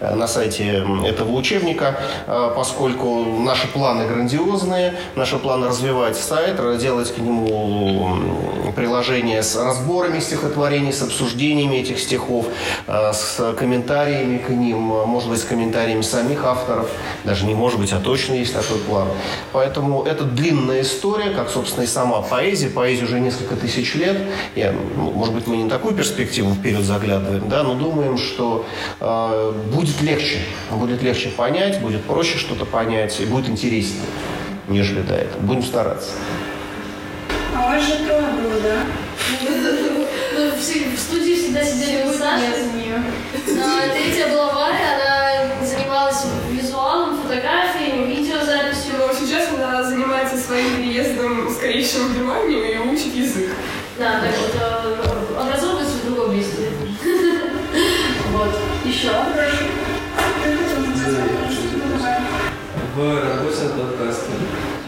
на сайте этого учебника, э, поскольку наши планы грандиозные, наши планы развивать сайт, делать к нему приложение с разборами стихотворений, с обсуждениями этих стихов, э, с комментариями к ним, э, может быть, с комментариями самих авторов, даже не может быть, а точно есть такой план. Поэтому это длинная история, как, собственно, и сама поэзия. Поэзия уже несколько тысяч лет. Я, ну, может быть, мы не такую перспективу вперед заглядываем, да, но думаем, что э, будет легче. Будет легче понять, будет проще что-то понять и будет интереснее, нежели до этого. Будем стараться. А у вас же трое было, да? Ну, в студии всегда сидели мы с Сашей. А, Третья была Варя, она занималась визуалом, фотографиями, видеозаписью. Но сейчас она занимается своим переездом, скорее скорейшему в Германию и учит язык. Да, так вот, э, образовываться в другом месте. [laughs] Вот. Еще, В работе над подкастом.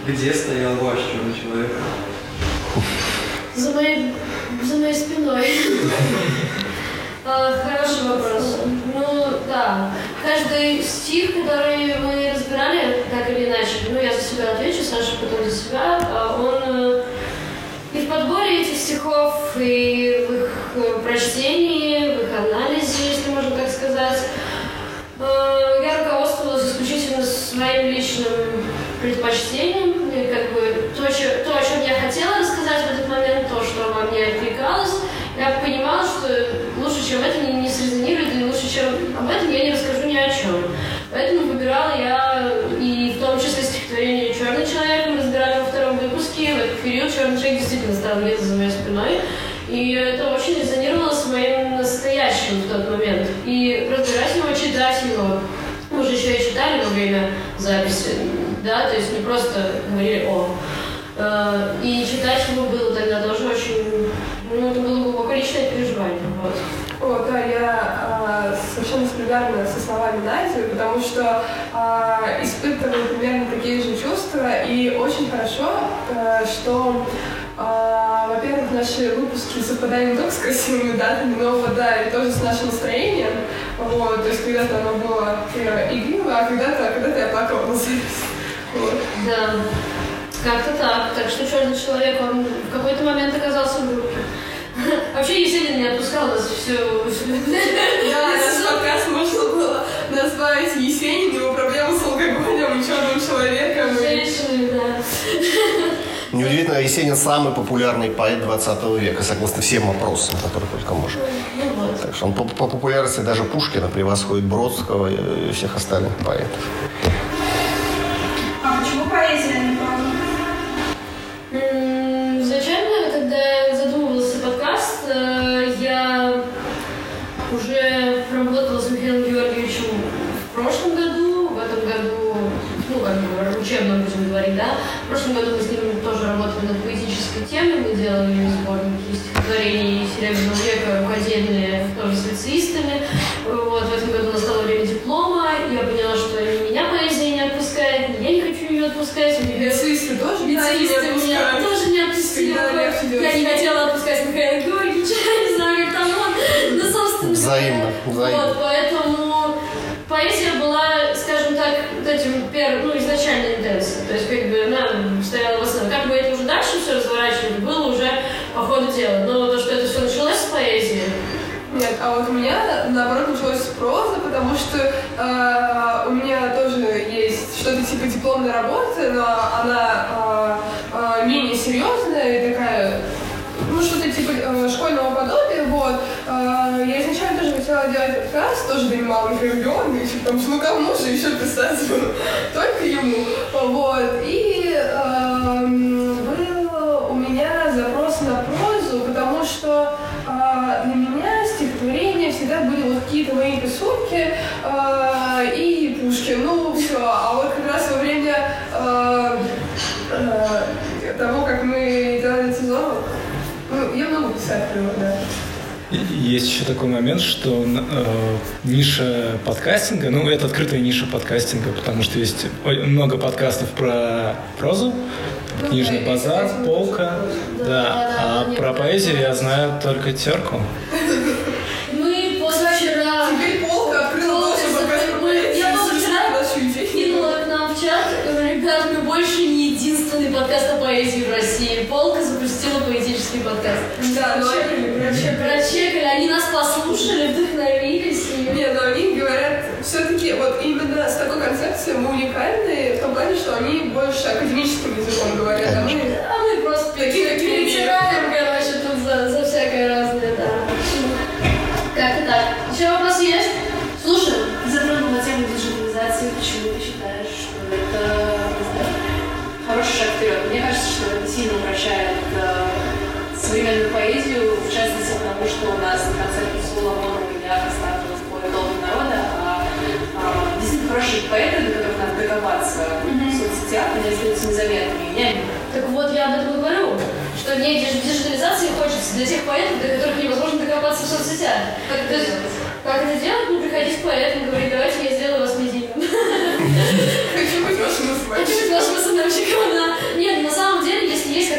Где стоял ваш черный человек? За моей, за моей спиной. [laughs] А, Хороший вопрос. Ну, да. Каждый стих, который мы разбирали, так или иначе, ну, я за себя отвечу, Саша потом за себя, а, он э, и в подборе этих стихов, и в их э, прочтении, в их анализе, если можно так сказать, э, я руководствовалась исключительно своим личным предпочтением, и как бы то, то, о чем я хотела рассказать в этот момент, то, что во мне откликалось, я понимала, что лучше, чем это, не, не срезонирует, и лучше, чем об этом я не расскажу ни о чем. Поэтому выбирала я и в том числе стихотворение «Черный человек» мы разбирали во втором выпуске. В этот период «Черный человек» действительно стал где-то за моей спиной. И это очень резонировало с моим настоящим в тот момент. И разбирать его, читать его. Мы же еще и читали во время записи, да, то есть не просто говорили «о». Э, И читать его было тогда тоже очень, ну, это было глубоко личное переживание. Вот. О, да, я а, совершенно солидарна со словами Нади, потому что а, испытываю примерно такие же чувства, и очень хорошо, а, что, а, во-первых, наши выпуски совпадают не только с красивыми датами, но вот, да, и тоже с нашим настроением. Вот, то есть когда-то оно было э, игриво, а когда-то когда я плакала на запись. Вот. Да, как-то так. Так что черный человек, он в какой-то момент оказался в группе. [laughs] Вообще Есенин не отпускал нас всю... Да, [laughs] наш подкаст можно было назвать Есенин, его проблемы с алкоголем и черным человеком. Женщины, да. [laughs] Неудивительно, Есенин самый популярный поэт 20 века, согласно всем опросам, которые только можно. Ну. Так что он по, по популярности даже Пушкина превосходит Бродского и всех остальных поэтов. А почему поэзия, а не проза? М, Изначально, когда задумывался подкаст, э, я уже работала с Михаилом Георгиевичем в прошлом году, в этом году, ну, как бы учебном, будем говорить, да. В прошлом году мы с ним тоже работали над темой, мы делали сборники стихотворений Серебряного века, рукодельные, тоже с лицеистами. Вот, в этом году настало время диплома, и я поняла, что ни меня поэзия не отпускает, ни я не хочу ее отпускать. Лицеисты тоже Лицеисты меня тоже не отпустили. Я не хотела отпускать Михаила Георгиевича, [laughs] я не знаю, как там он. Ну, собственно Взаимно, взаимно. Вот, поэтому поэзия была, скажем так, вот этим первым, ну, изначальной интенсией. То есть, как бы, она стояла в основе. Как бы это уже все разворачивали, было уже по ходу дела. Но то, что это все началось с поэзии, Нет, а вот у меня, наоборот, началось с прозы, потому что э, у меня тоже есть что-то типа дипломной работы, но она э, э, менее серьезная и такая, ну, что-то типа э, школьного подобия, вот. Э, я изначально тоже хотела делать подкаст, тоже донимала Георгиевича, потому что, ну, кому же еще писать? [laughs] Только ему. Вот. И какие-то мои писульки а, и Пушкин, ну все. А вот как раз во время а, а, того, как мы делали сезон, ну, я могу писать да. Есть еще такой момент, что э, ниша подкастинга, ну это открытая ниша подкастинга, потому что есть много подкастов про прозу, книжный да, базар, полка, Да, да, да, а да, про нет, поэзию я нет. знаю только терку. Концепцией мы уникальны в том плане, что они больше академическим языком говорят, а мы А мы просто перетираем, короче, тут за, за всякое разное, да. Как-то так. Еще вопрос есть? Слушай. Затронула тему диджитализации. Почему ты считаешь, что это хороший шаг вперед? Мне кажется, что это сильно упрощает э, современную поэзию, в частности, потому что у нас на концерте Соломона меня осталось более долго народа, а, а, действительно хорошие поэты, надо докопаться в соцсетях, они остаются незаметными. Я Так вот, я об этом и говорю, что мне диж- диджитализации хочется для тех поэтов, до которых невозможно докопаться в соцсетях. Как это, как это делать? Ну, приходить к поэтам, говорить, давайте я сделаю вас медийным. Хочу быть вашим Хочу быть вашим основщиком, да. Нет, на самом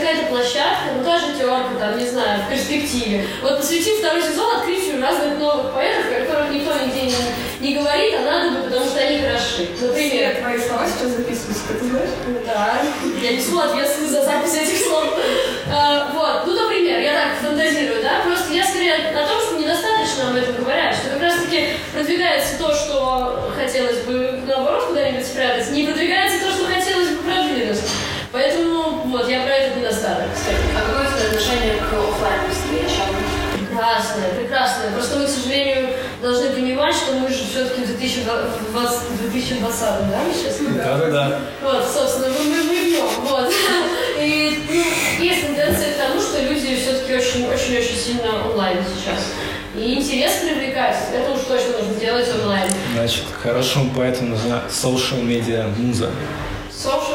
какая-то площадка, ну та же терка, там, не знаю, в перспективе, вот посвятить второй сезон открытию разных новых поэтов, о которых никто нигде не, не говорит, а надо бы, потому что они хороши. Например, Все твои слова сейчас записываются, ты знаешь? да, я несу ответственность за запись этих слов. А, вот, ну, например, я так фантазирую, да, просто я скорее о том, что недостаточно об этом говорят, что как раз-таки продвигается то, что хотелось бы, наоборот, куда-нибудь спрятать, не продвигается то, что хотелось бы продвинуть. Поэтому, вот, я про этот недостаток, кстати. А какое у тебя отношение к офлайн встречам? Прекрасное, прекрасное. Просто мы, к сожалению, должны понимать, что мы же все-таки в 2020, 2020 да, мы сейчас? Да-да-да. Вот, собственно, мы, мы, мы в нем, вот. И ну, есть тенденция к тому, что люди все-таки очень-очень-очень сильно онлайн сейчас. И интерес привлекать, это уж точно нужно делать онлайн. Значит, хорошему поэту нужна social media муза. Social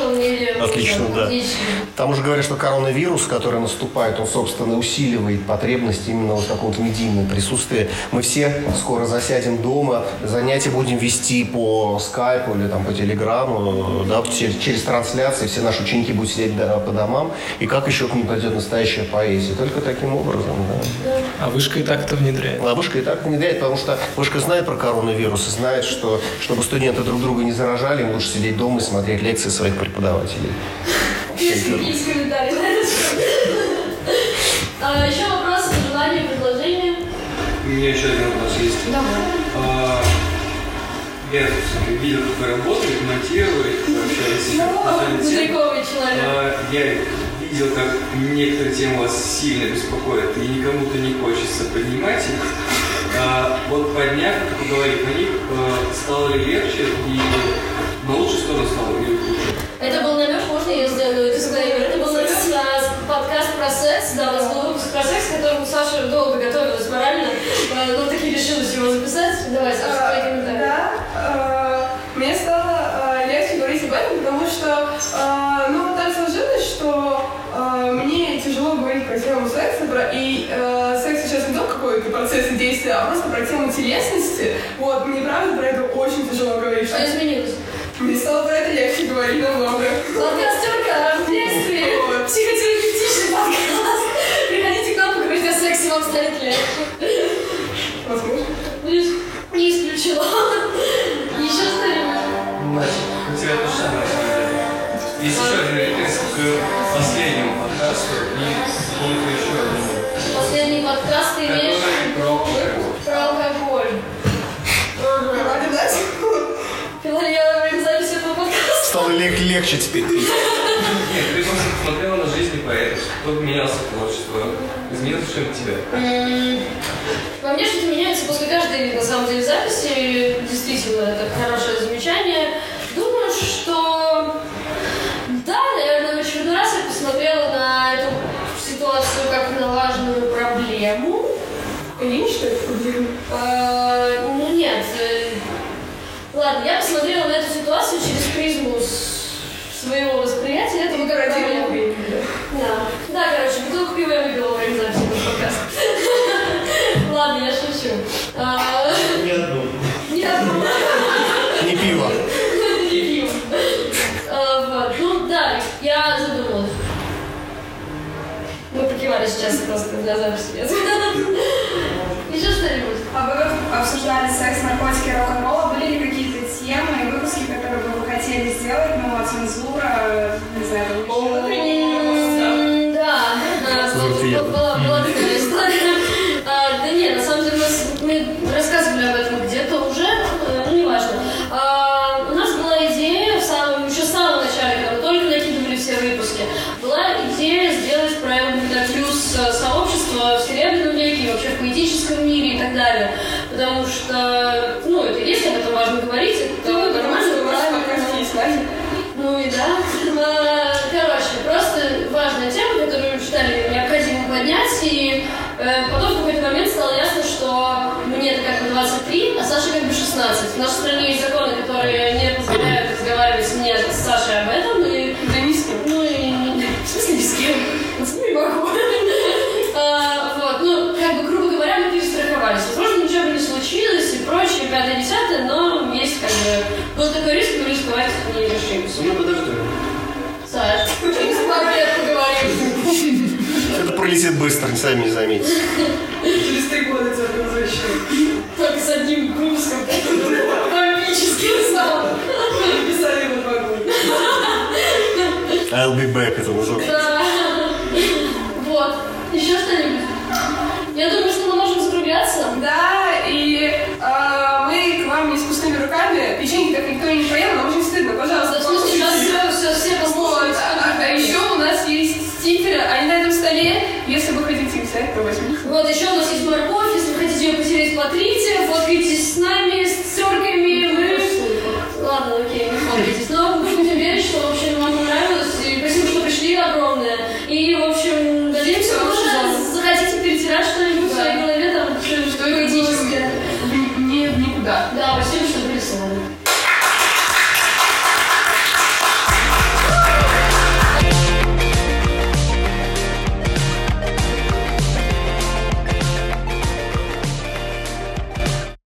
Отлично, да. Отлично. Там уже говорят, что коронавирус, который наступает, он, собственно, усиливает потребность именно вот такого медийного присутствия. Мы все скоро засядем дома, занятия будем вести по скайпу или там по телеграмму, да, через, через трансляции, все наши ученики будут сидеть да, по домам. И как еще к ним пойдет настоящая поэзия? Только таким образом, да. А вышка и так это внедряет. А вышка и так внедряет, потому что вышка знает про коронавирус и знает, что чтобы студенты друг друга не заражали, им лучше сидеть дома и смотреть лекции своих преподавателей. Есть комментарии на это. А, еще вопросы, пожелания, предложения? У меня еще один вопрос есть. А, Я видел, как вы работаете, монтируете, общаетесь тему. Далековый человек. А, Я видел, как некоторые темы вас сильно беспокоят, и никому-то не хочется поднимать их. А, Вот подняв, как вы говорите, на них а, стало ли легче и на лучшую сторону стало или хуже? Это был намек, можно я сделаю дисклеймер? Это был намек на подкаст про секс. Да, у нас был выпуск про секс, к которому Саша долго готовилась морально, э, но таки решилась его записать. Давай, Саша, твои комментарии. Да, э, мне стало э, легче говорить об этом, потому что, ну, так сложилось, что мне тяжело говорить про тему секса, про- и э, секс сейчас не только какой-то процесс и действия, а просто про тему телесности. Вот, мне правда про это очень тяжело говорить. Что изменилось? Мне стало про это легче говорить намного. Подкаст Тёрка в детстве. Психотерапевтичный подкаст. Приходите к нам поговорить о сексе, вам станет легче. Возможно. Не исключила. Еще что-нибудь? Значит, у тебя то же самое, на самом деле. Есть еще один референс к последнему подкасту и какому-то еще одному. Последний подкаст ты имеешь Который про лег- легче теперь. Нет, ты просто посмотрела на жизнь поэтов, кто менялся творчество, изменилось что-нибудь тебя? Во мне что-то меняется после каждой, на самом деле, записи. Действительно, это хорошее замечание. Думаю, что... Да, наверное, в очередной раз я посмотрела на эту ситуацию как на важную проблему. Лень, что ли? А, ну нет. э, Ладно, я посмотрела на эту ситуацию через своего восприятия этого как проблемы. Да. Да, короче, бутылку пива я выпила время записи этого подкаста. [laughs] Ладно, я шучу. А, Ни одну. Не одну. Не пиво. Не пиво. А, Вот. Ну да, я задумалась. Мы покивали сейчас просто для записи. [laughs] Еще что-нибудь? А вы обсуждали секс, наркотики, рок-н-ролл? Были ли какие-то сделать, а цензура, не знаю, там поднять, и э, потом в какой-то момент стало ясно, что мне это как бы 23, а Саша как бы 16. В нашей стране есть законы, которые не позволяют разговаривать мне с Сашей об этом. И, да ни с кем. Ну и... [laughs] В смысле ни с кем? Ну, не могу. [laughs] А, вот, ну, как бы, грубо говоря, мы перестраховались. Возможно, ничего бы не случилось и прочее, пятое, десятое, но есть как бы... Был такой риск, мы рисковать не решимся. Ну, подожди, летит быстро, сами не заметите. Через три года тебя возвращают. Только с одним курсом. Бомбический зал. Писали на два года. I'll be back, это уже. Да. Вот. Еще что-нибудь? смотрите, вот видите с нами.